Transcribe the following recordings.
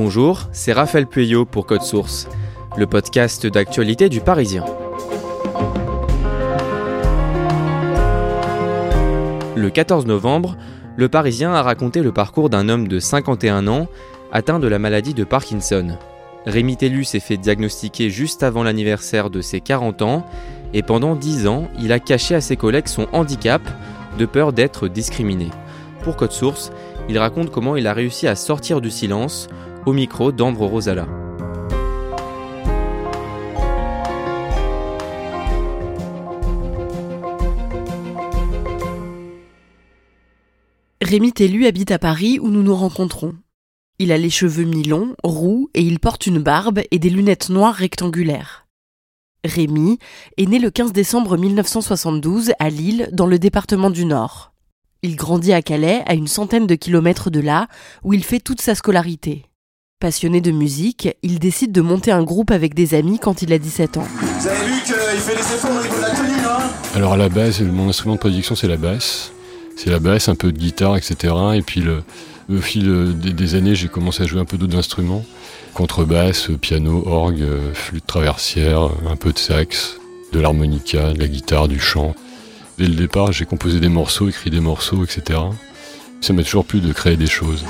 Bonjour, c'est Raphaël Pueyo pour Code Source, le podcast d'actualité du Parisien. Le 14 novembre, le Parisien a raconté le parcours d'un homme de 51 ans atteint de la maladie de Parkinson. Rémi Tellu s'est fait diagnostiquer juste avant l'anniversaire de ses 40 ans et pendant 10 ans, il a caché à ses collègues son handicap de peur d'être discriminé. Pour Code Source, il raconte comment il a réussi à sortir du silence au micro d'Ambre Rosala. Rémi Tellu habite à Paris où nous nous rencontrons. Il a les cheveux mi-longs, roux et il porte une barbe et des lunettes noires rectangulaires. Rémi est né le 15 décembre 1972 à Lille, dans le département du Nord. Il grandit à Calais, à une centaine de kilomètres de là, où il fait toute sa scolarité. Passionné de musique, il décide de monter un groupe avec des amis quand il a 17 ans. Vous avez vu qu'il fait des efforts au niveau de la tenue, hein Alors à la base, mon instrument de prédiction c'est la basse. C'est la basse, un peu de guitare, etc. Et puis le, au fil des, des années, j'ai commencé à jouer un peu d'autres instruments. Contrebasse, piano, orgue, flûte traversière, un peu de sax, de l'harmonica, de la guitare, du chant. Dès le départ, j'ai composé des morceaux, écrit des morceaux, etc. Ça m'a toujours plu de créer des choses.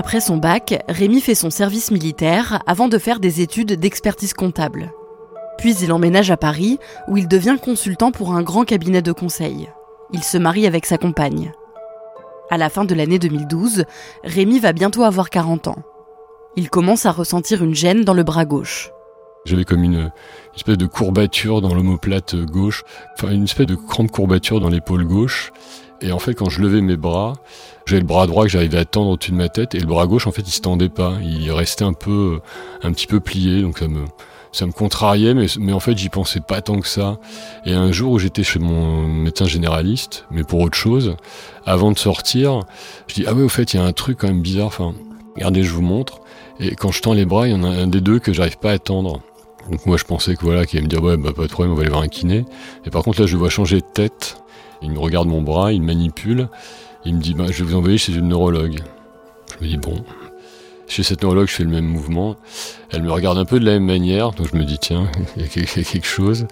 Après son bac, Rémi fait son service militaire avant de faire des études d'expertise comptable. Puis il emménage à Paris, où il devient consultant pour un grand cabinet de conseil. Il se marie avec sa compagne. À la fin de l'année 2012, Rémi va bientôt avoir 40 ans. Il commence à ressentir une gêne dans le bras gauche. J'avais comme une, espèce de courbature dans l'omoplate gauche, enfin une espèce de grande courbature dans l'épaule gauche. Et en fait, quand je levais mes bras, j'avais le bras droit que j'arrivais à tendre au-dessus de ma tête, et le bras gauche, en fait, il se tendait pas. Il restait un peu, un petit peu plié, donc ça me, ça me contrariait, mais, mais en fait, j'y pensais pas tant que ça. Et un jour où j'étais chez mon médecin généraliste, mais pour autre chose, avant de sortir, je dis, ah ouais, au fait, il y a un truc quand même bizarre, enfin, regardez, je vous montre. Et quand je tends les bras, il y en a un des deux que j'arrive pas à tendre. Donc moi je pensais que voilà, qu'il allait me dire ouais bah pas de problème, on va aller voir un kiné. Et par contre là je vois changer de tête. Il me regarde mon bras, il manipule. Il me dit bah je vais vous envoyer chez une neurologue. Je me dis bon. Chez cette neurologue je fais le même mouvement. Elle me regarde un peu de la même manière, donc je me dis tiens, il y a quelque chose.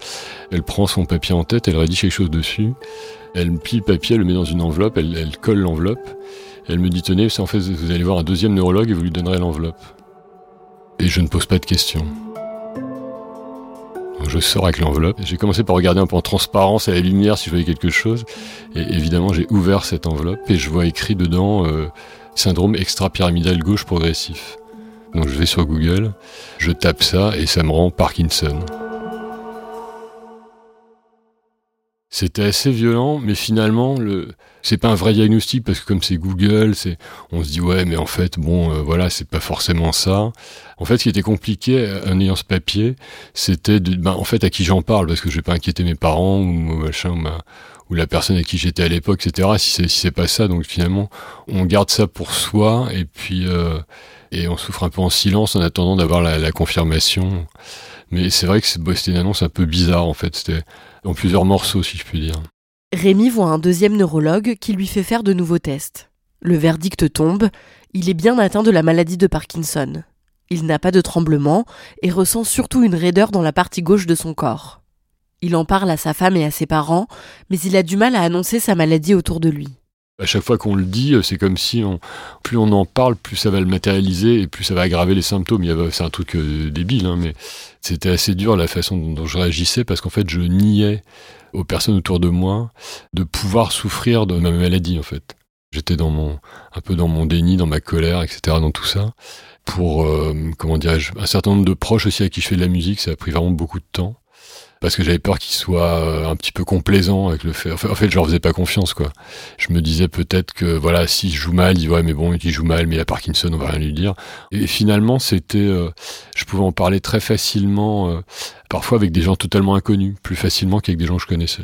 Elle prend son papier en tête, elle rédige quelque chose dessus. Elle plie le papier, elle le met dans une enveloppe, elle, elle colle l'enveloppe. Elle me dit tenez, en fait vous allez voir un deuxième neurologue et vous lui donnerez l'enveloppe. Et je ne pose pas de questions. Je sors avec l'enveloppe. J'ai commencé par regarder un peu en transparence à la lumière si je voyais quelque chose. Et évidemment, j'ai ouvert cette enveloppe et je vois écrit dedans euh, syndrome extra-pyramidal gauche progressif. Donc je vais sur Google, je tape ça et ça me rend Parkinson. C'était assez violent, mais finalement, le, c'est pas un vrai diagnostic parce que comme c'est Google, c'est, on se dit ouais, mais en fait, bon, euh, voilà, c'est pas forcément ça. En fait, ce qui était compliqué euh, en ayant ce papier, c'était de, ben, en fait, à qui j'en parle parce que je vais pas inquiéter mes parents ou machin ou, ma, ou la personne à qui j'étais à l'époque, etc. Si c'est, si c'est pas ça, donc finalement, on garde ça pour soi et puis euh, et on souffre un peu en silence en attendant d'avoir la, la confirmation. Mais c'est vrai que c'était une annonce un peu bizarre en fait. C'était en plusieurs morceaux, si je puis dire. Rémi voit un deuxième neurologue qui lui fait faire de nouveaux tests. Le verdict tombe, il est bien atteint de la maladie de Parkinson. Il n'a pas de tremblement et ressent surtout une raideur dans la partie gauche de son corps. Il en parle à sa femme et à ses parents, mais il a du mal à annoncer sa maladie autour de lui. À chaque fois qu'on le dit, c'est comme si on, plus on en parle, plus ça va le matérialiser et plus ça va aggraver les symptômes. C'est un truc euh, débile, hein, mais c'était assez dur la façon dont, je réagissais parce qu'en fait, je niais aux personnes autour de moi de pouvoir souffrir de ma maladie, en fait. J'étais dans mon, un peu dans mon déni, dans ma colère, etc., dans tout ça. Pour, euh, comment dirais-je, un certain nombre de proches aussi à qui je fais de la musique, ça a pris vraiment beaucoup de temps parce que j'avais peur qu'il soit euh, un petit peu complaisant avec le fait. En fait, je leur faisais pas confiance, quoi. Je me disais peut-être que, voilà, si je joue mal, il dit ouais, mais bon, il joue mal, mais il a Parkinson, on va rien lui dire. Et finalement, c'était, euh, je pouvais en parler très facilement, euh, parfois avec des gens totalement inconnus, plus facilement qu'avec des gens que je connaissais.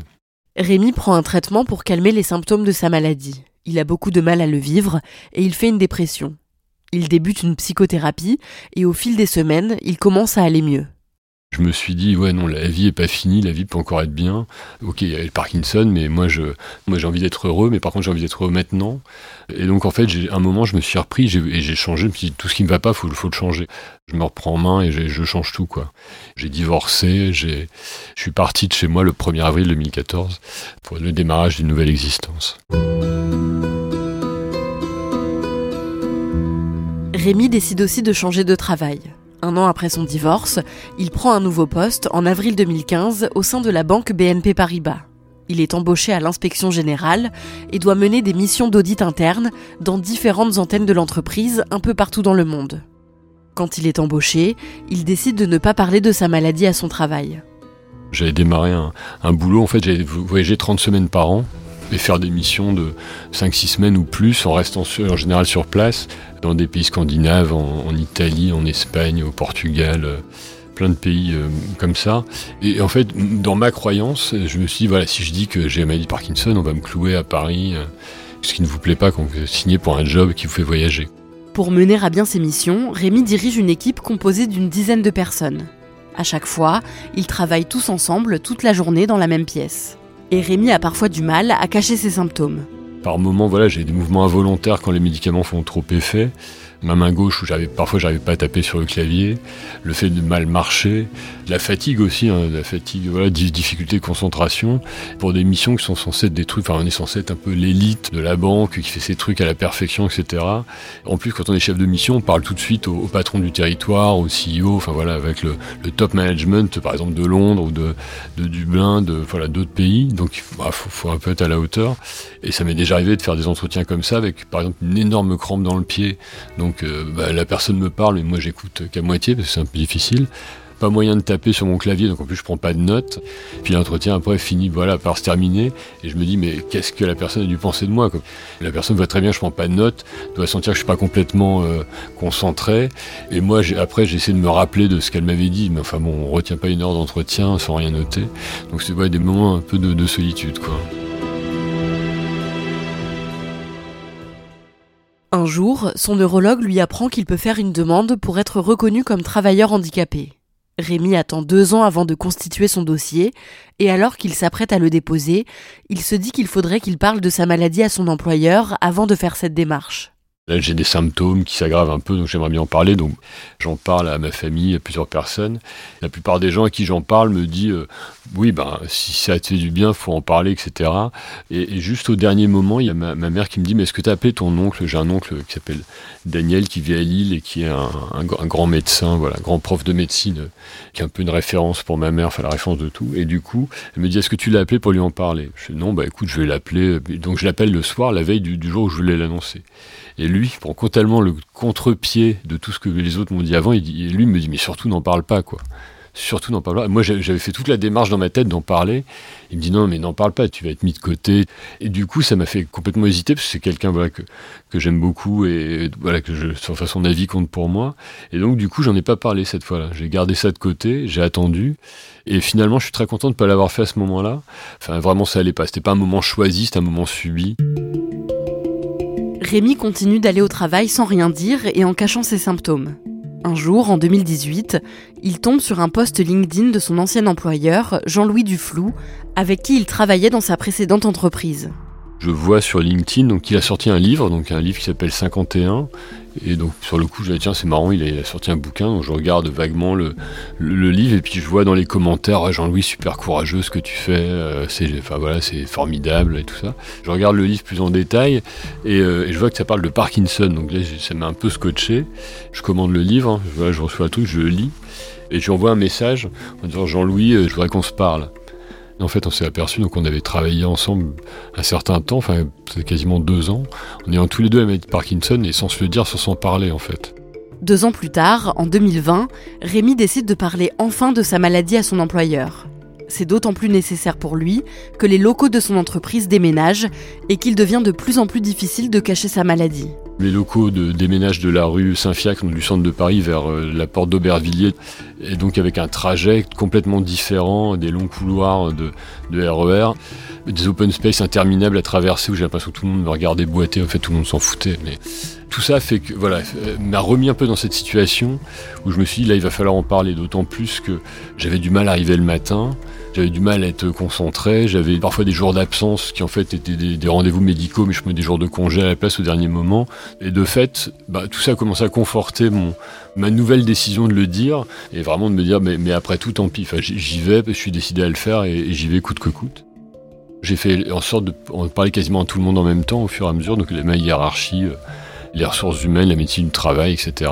Rémi prend un traitement pour calmer les symptômes de sa maladie. Il a beaucoup de mal à le vivre et il fait une dépression. Il débute une psychothérapie et au fil des semaines, il commence à aller mieux je me suis dit ouais non la vie est pas finie la vie peut encore être bien. Ok il y a le Parkinson mais moi je moi j'ai envie d'être heureux mais par contre j'ai envie d'être heureux maintenant. Et donc en fait j'ai un moment je me suis repris et j'ai changé je me suis dit tout ce qui me va pas faut faut le changer. Je me reprends en main et je change tout quoi. J'ai divorcé j'ai je suis parti de chez moi le 1er avril 2014 pour le démarrage d'une nouvelle existence. Rémi décide aussi de changer de travail un an après son divorce, il prend un nouveau poste en avril 2015 au sein de la banque BNP Paribas. Il est embauché à l'inspection générale et doit mener des missions d'audit interne dans différentes antennes de l'entreprise un peu partout dans le monde. Quand il est embauché, il décide de ne pas parler de sa maladie à son travail. J'avais démarré un, boulot, en fait j'avais voyagé 30 semaines par an et faire des missions de 5-6 semaines ou plus en restant en général sur place dans des pays scandinaves, en, Italie, en Espagne, au Portugal, euh, plein de pays euh, comme ça. Et en fait, dans ma croyance, je me suis dit, voilà, si je dis que j'ai la maladie Parkinson, on va me clouer à Paris, euh, ce qui ne vous plaît pas quand vous signez pour un job qui vous fait voyager. Pour mener à bien ses missions, Rémi dirige une équipe composée d'une dizaine de personnes. À chaque fois, ils travaillent tous ensemble toute la journée dans la même pièce. Et Rémi a parfois du mal à cacher ses symptômes. Par moments, voilà, j'ai des mouvements involontaires quand les médicaments font trop effet ma main gauche où j'avais parfois j'arrivais pas à taper sur le clavier, le fait de mal marcher, la fatigue aussi, hein, la fatigue, voilà, difficulté de concentration pour des missions qui sont censées être des trucs, enfin on est censé être un peu l'élite de la banque qui fait ses trucs à la perfection, etc. En plus, quand on est chef de mission, on parle tout de suite au, patron du territoire, au CEO, enfin avec le, top management, par exemple de Londres ou de, Dublin, voilà d'autres pays. Donc il bah, faut, faut un peu être à la hauteur. Et ça m'est déjà arrivé de faire des entretiens comme ça avec, par exemple, une énorme crampe dans le pied. Donc euh, bah, la personne me parle, mais moi j'écoute qu'à moitié parce que c'est un peu difficile. Pas moyen de taper sur mon clavier, donc en plus je prends pas de notes. Puis l'entretien après finit voilà par se terminer, et je me dis mais qu'est-ce que la personne a dû penser de moi La personne voit très bien, je prends pas de notes, doit sentir que je suis pas complètement euh, concentré. Et moi après j'essaie de me rappeler de ce qu'elle m'avait dit, mais enfin bon, on retient pas une heure d'entretien sans rien noter. Donc c'est des moments un peu de, de solitude quoi. Un jour, son neurologue lui apprend qu'il peut faire une demande pour être reconnu comme travailleur handicapé. Rémi attend deux ans avant de constituer son dossier, et alors qu'il s'apprête à le déposer, il se dit qu'il faudrait qu'il parle de sa maladie à son employeur avant de faire cette démarche. Là, j'ai des symptômes qui s'aggravent un peu, donc j'aimerais bien en parler. Donc, j'en parle à ma famille, à plusieurs personnes. La plupart des gens à qui j'en parle me disent euh, oui, ben, si ça te fait du bien, faut en parler, etc. Et, juste au dernier moment, il y a ma, mère qui me dit mais est-ce que tu as appelé ton oncle? J'ai un oncle qui s'appelle Daniel, qui vit à Lille et qui est un, grand médecin, voilà, grand prof de médecine, qui est un peu une référence pour ma mère, enfin la référence de tout. Et du coup, elle me dit est-ce que tu l'as appelé pour lui en parler? Je dis non, bah écoute, je vais l'appeler. Donc je l'appelle le soir, la veille du jour où je voulais l'annoncer. Et lui prend tellement le contre-pied de tout ce que les autres m'ont dit avant. Il, lui me dit mais surtout n'en parle pas quoi. Surtout n'en parle pas. Moi j'avais fait toute la démarche dans ma tête d'en parler. Il me dit non mais n'en parle pas, tu vas être mis de côté. Et du coup ça m'a fait complètement hésiter parce que c'est quelqu'un que, que j'aime beaucoup et voilà que je, enfin, son avis compte pour moi. Et donc du coup j'en ai pas parlé cette fois-là. J'ai gardé ça de côté, j'ai attendu. Et finalement je suis très content de ne pas l'avoir fait à ce moment-là. Enfin vraiment ça allait pas. C'était pas un moment choisi, c'était un moment subi. Rémi continue d'aller au travail sans rien dire et en cachant ses symptômes. Un jour, en 2018, il tombe sur un post LinkedIn de son ancien employeur, Jean-Louis Duflou, avec qui il travaillait dans sa précédente entreprise. Je vois sur LinkedIn donc il a sorti un livre, donc un livre qui s'appelle 51. Et donc sur le coup, je dis tiens c'est marrant, il a sorti un bouquin, donc je regarde vaguement le, livre et puis je vois dans les commentaires Jean-Louis super courageux ce que tu fais, euh, c'est enfin voilà c'est formidable et tout ça. Je regarde le livre plus en détail et, euh, je vois que ça parle de Parkinson, donc là ça m'a un peu scotché. Je commande le livre, hein, je, je reçois un truc, je le lis et je lui envoie un message en disant Jean-Louis, euh, je voudrais qu'on se parle. En fait, on s'est aperçu donc on avait travaillé ensemble un certain temps, enfin quasiment deux ans, en ayant tous les deux la maladie de Parkinson et sans se le dire, sans s'en parler en fait. Deux ans plus tard, en 2020, Rémi décide de parler enfin de sa maladie à son employeur. C'est d'autant plus nécessaire pour lui que les locaux de son entreprise déménagent et qu'il devient de plus en plus difficile de cacher sa maladie. Les locaux de déménagent de la rue Saint-Fiacre du centre de Paris vers euh, la porte d'Aubervilliers et donc avec un trajet complètement différent, des longs couloirs de, RER, e des open space interminables à traverser où j'ai l'impression que tout le monde me regardait boiter, en fait tout le monde s'en foutait. Mais tout ça fait que voilà euh, m'a remis un peu dans cette situation où je me suis dit là il va falloir en parler, d'autant plus que j'avais du mal à arriver le matin. J'avais du mal à être concentré, j'avais parfois des jours d'absence qui en fait étaient des, rendez-vous médicaux, mais je me des jours de congé à la place au dernier moment. Et de fait, bah, tout ça a commencé à conforter mon, ma nouvelle décision de le dire, et vraiment de me dire, mais, mais après tout, tant pis, enfin, j'y vais, je suis décidé à le faire, et, j'y vais coûte que coûte. J'ai fait en sorte de parler quasiment à tout le monde en même temps, au fur et à mesure, donc ma hiérarchie, euh, les ressources humaines, la médecine du travail, etc.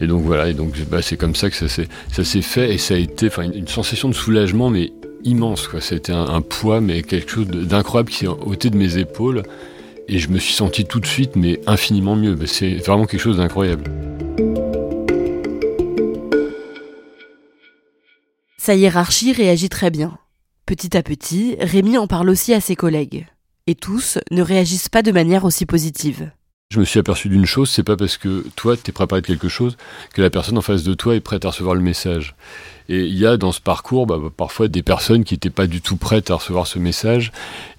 Et donc voilà, et donc bah, c'est comme ça que ça s'est fait, et ça a été une, une sensation de soulagement, mais immense. Quoi. C'était un, un, poids, mais quelque chose d'incroyable qui s'est ôté de mes épaules. Et je me suis senti tout de suite, mais infiniment mieux. C'est vraiment quelque chose d'incroyable. Sa hiérarchie réagit très bien. Petit à petit, Rémi en parle aussi à ses collègues. Et tous ne réagissent pas de manière aussi positive. Je me suis aperçu d'une chose, c'est pas parce que toi t'es préparé de quelque chose que la personne en face de toi est prête à recevoir le message. Et il y a dans ce parcours bah, parfois des personnes qui n'étaient pas du tout prêtes à recevoir ce message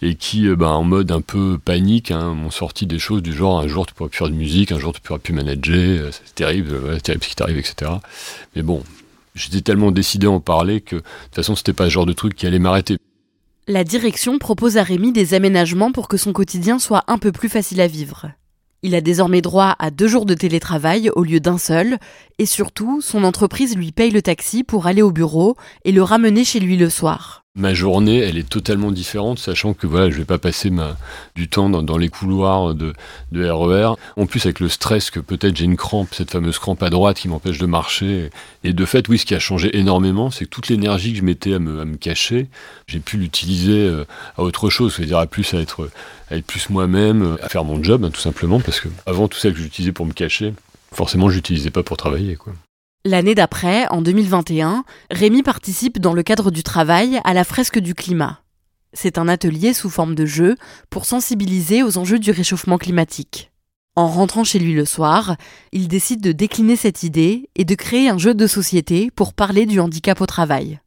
et qui, euh, bah, en mode un peu panique, hein, m'ont sorti des choses du genre un jour tu pourras plus faire de musique, un jour tu pourras plus manager, euh, c'est terrible, c'est terrible ce qui t'arrive, etc. Mais bon, j'étais tellement décidé à en parler que de toute façon c'était pas le genre de truc qui allait m'arrêter. La direction propose à Rémi des aménagements pour que son quotidien soit un peu plus facile à vivre. Il a désormais droit à deux jours de télétravail au lieu d'un seul, et surtout, son entreprise lui paye le taxi pour aller au bureau et le ramener chez lui le soir. Ma journée, elle est totalement différente, sachant que voilà, je vais pas passer ma, du temps dans, les couloirs de, de, RER. En plus, avec le stress que peut-être j'ai une crampe, cette fameuse crampe à droite qui m'empêche de marcher. Et de fait, oui, ce qui a changé énormément, c'est que toute l'énergie que je mettais à me, à me cacher, j'ai pu l'utiliser euh, à autre chose, c'est-à-dire à plus à être, à être plus moi-même, à faire mon job, hein, tout simplement, parce que avant tout ça que j'utilisais pour me cacher, forcément, je l'utilisais pas pour travailler, quoi. L'année d'après, en 2021, Rémi participe dans le cadre du travail à la fresque du climat. C'est un atelier sous forme de jeu pour sensibiliser aux enjeux du réchauffement climatique. En rentrant chez lui le soir, il décide de décliner cette idée et de créer un jeu de société pour parler du handicap au travail.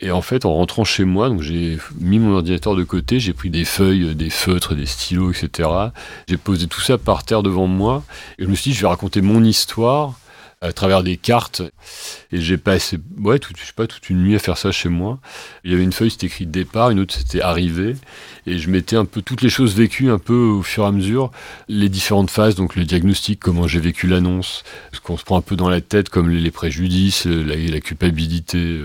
Et en fait, en rentrant chez moi, j'ai mis mon ordinateur de côté, j'ai pris des feuilles, des feutres, des stylos, etc. J'ai posé tout ça par terre devant moi et je me suis dit, je vais raconter mon histoire à travers des cartes. Et j'ai passé, ouais, tout, je sais pas, toute une nuit à faire ça chez moi. Il y avait une feuille, c'était écrit départ, une autre, c'était arrivé. Et je mettais un peu toutes les choses vécues, un peu au fur et à mesure, les différentes phases, donc le diagnostic, comment j'ai vécu l'annonce, ce qu'on se prend un peu dans la tête, comme les préjudices, la, la culpabilité.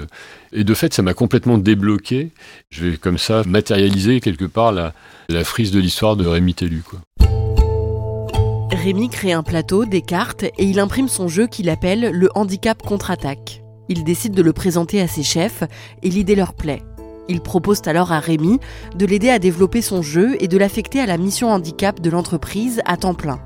Et de fait, ça m'a complètement débloqué. Je vais comme ça matérialiser quelque part la, la frise de l'histoire de Rémi Tellu, quoi. Rémi crée un plateau, des cartes et il imprime son jeu qu'il appelle le handicap contre-attaque. Il décide de le présenter à ses chefs et l'idée leur plaît. Il propose alors à Rémi de l'aider à développer son jeu et de l'affecter à la mission handicap de l'entreprise à temps plein.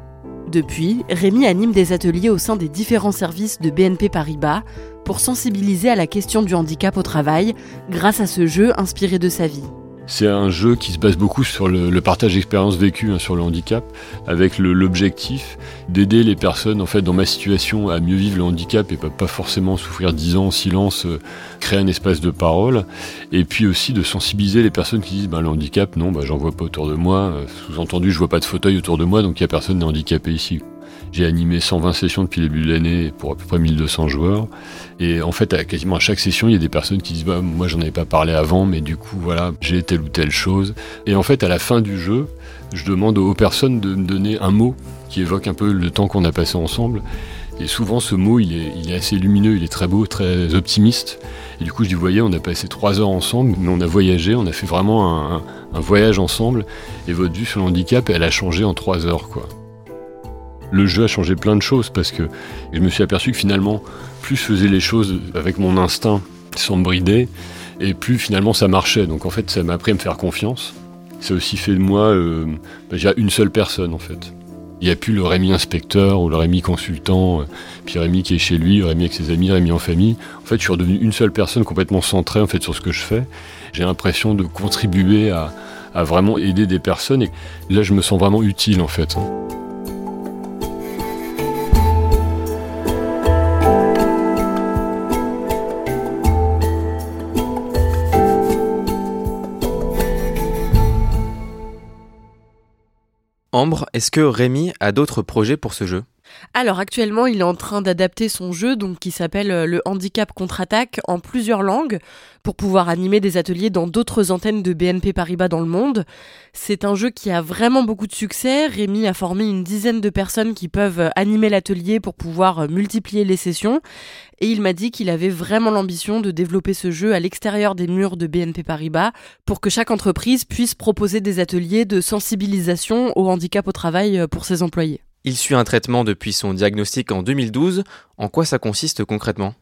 Depuis, Rémi anime des ateliers au sein des différents services de BNP Paribas pour sensibiliser à la question du handicap au travail grâce à ce jeu inspiré de sa vie. C'est un jeu qui se base beaucoup sur le, partage d'expériences vécues hein, sur le handicap, avec l'objectif d'aider les personnes en fait dans ma situation à mieux vivre le handicap et pas, forcément souffrir dix ans en silence, euh, créer un espace de parole, et puis aussi de sensibiliser les personnes qui disent ben, le handicap, non, ben, j'en vois pas autour de moi, euh, sous-entendu je vois pas de fauteuil autour de moi, donc il y a personne handicapé ici. J'ai animé 120 sessions depuis le début de l'année pour à peu près 1200 joueurs. Et en fait, quasiment à chaque session, il y a des personnes qui disent bah, Moi, j'en avais pas parlé avant, mais du coup, voilà, j'ai telle ou telle chose. Et en fait, à la fin du jeu, je demande aux personnes de me donner un mot qui évoque un peu le temps qu'on a passé ensemble. Et souvent, ce mot, il est, assez lumineux, il est très beau, très optimiste. Et du coup, je dis, vous voyez, on a passé trois heures ensemble, mais on a voyagé, on a fait vraiment un, un voyage ensemble. Et votre vue sur le handicap, elle a changé en trois heures, quoi. Le jeu a changé plein de choses parce que je me suis aperçu que finalement, plus je faisais les choses avec mon instinct, sans me brider, et plus finalement ça marchait. Donc en fait, ça m'a appris à me faire confiance. Ça a aussi fait de moi euh, bah, une seule personne en fait. Il n'y a plus le Rémi inspecteur ou le Rémi consultant, euh, puis Rémi qui est chez lui, Rémi avec ses amis, Rémi en famille. En fait, je suis redevenu une seule personne complètement centrée en fait sur ce que je fais. J'ai l'impression de contribuer à, à, vraiment aider des personnes et là, je me sens vraiment utile en fait. Ambre, est-ce que Rémi a d'autres projets pour ce jeu? Alors actuellement, il est en train d'adapter son jeu, donc qui s'appelle euh, le handicap contre-attaque, en plusieurs langues, pour pouvoir animer des ateliers dans d'autres antennes de BNP Paribas dans le monde. C'est un jeu qui a vraiment beaucoup de succès. Rémi a formé une dizaine de personnes qui peuvent euh, animer l'atelier pour pouvoir euh, multiplier les sessions. Et il m'a dit qu'il avait vraiment l'ambition de développer ce jeu à l'extérieur des murs de BNP Paribas pour que chaque entreprise puisse proposer des ateliers de sensibilisation au handicap au travail pour ses employés. Il suit un traitement depuis son diagnostic en 2012. En quoi ça consiste concrètement?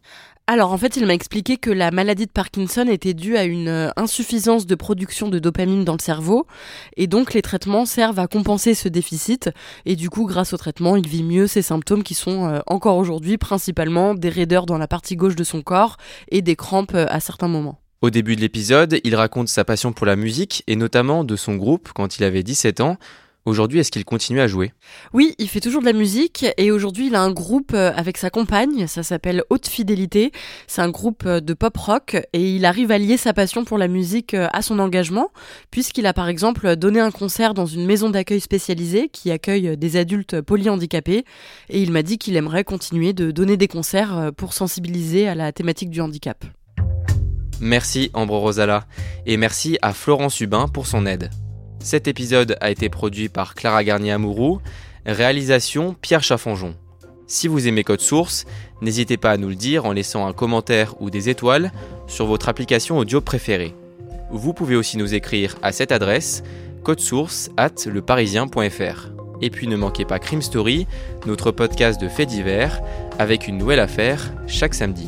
Alors en fait, il m'a expliqué que la maladie de Parkinson était due à une euh, insuffisance de production de dopamine dans le cerveau, et donc les traitements servent à compenser ce déficit, et du coup, grâce au traitement, il vit mieux ses symptômes qui sont euh, encore aujourd'hui principalement des raideurs dans la partie gauche de son corps et des crampes euh, à certains moments. Au début de l'épisode, il raconte sa passion pour la musique, et notamment de son groupe quand il avait 17 ans. Aujourd'hui, est-ce qu'il continue à jouer? Oui, il fait toujours de la musique et aujourd'hui, il a un groupe euh, avec sa compagne, ça s'appelle Haute Fidélité. C'est un groupe euh, de pop rock et il arrive à lier sa passion pour la musique euh, à son engagement puisqu'il a par exemple donné un concert dans une maison d'accueil spécialisée qui accueille des adultes polyhandicapés et il m'a dit qu'il aimerait continuer de donner des concerts pour sensibiliser à la thématique du handicap. Merci Ambre Rosala et merci à Florence Hubin pour son aide. Cet épisode a été produit par Clara Garnier-Amouroux, réalisation Pierre Chaffanjon. Si vous aimez Code Source, n'hésitez pas à nous le dire en laissant un commentaire ou des étoiles sur votre application audio préférée. Vous pouvez aussi nous écrire à cette adresse codesource at leparisien.fr. Et puis ne manquez pas Crime Story, notre podcast de faits divers, avec une nouvelle affaire chaque samedi.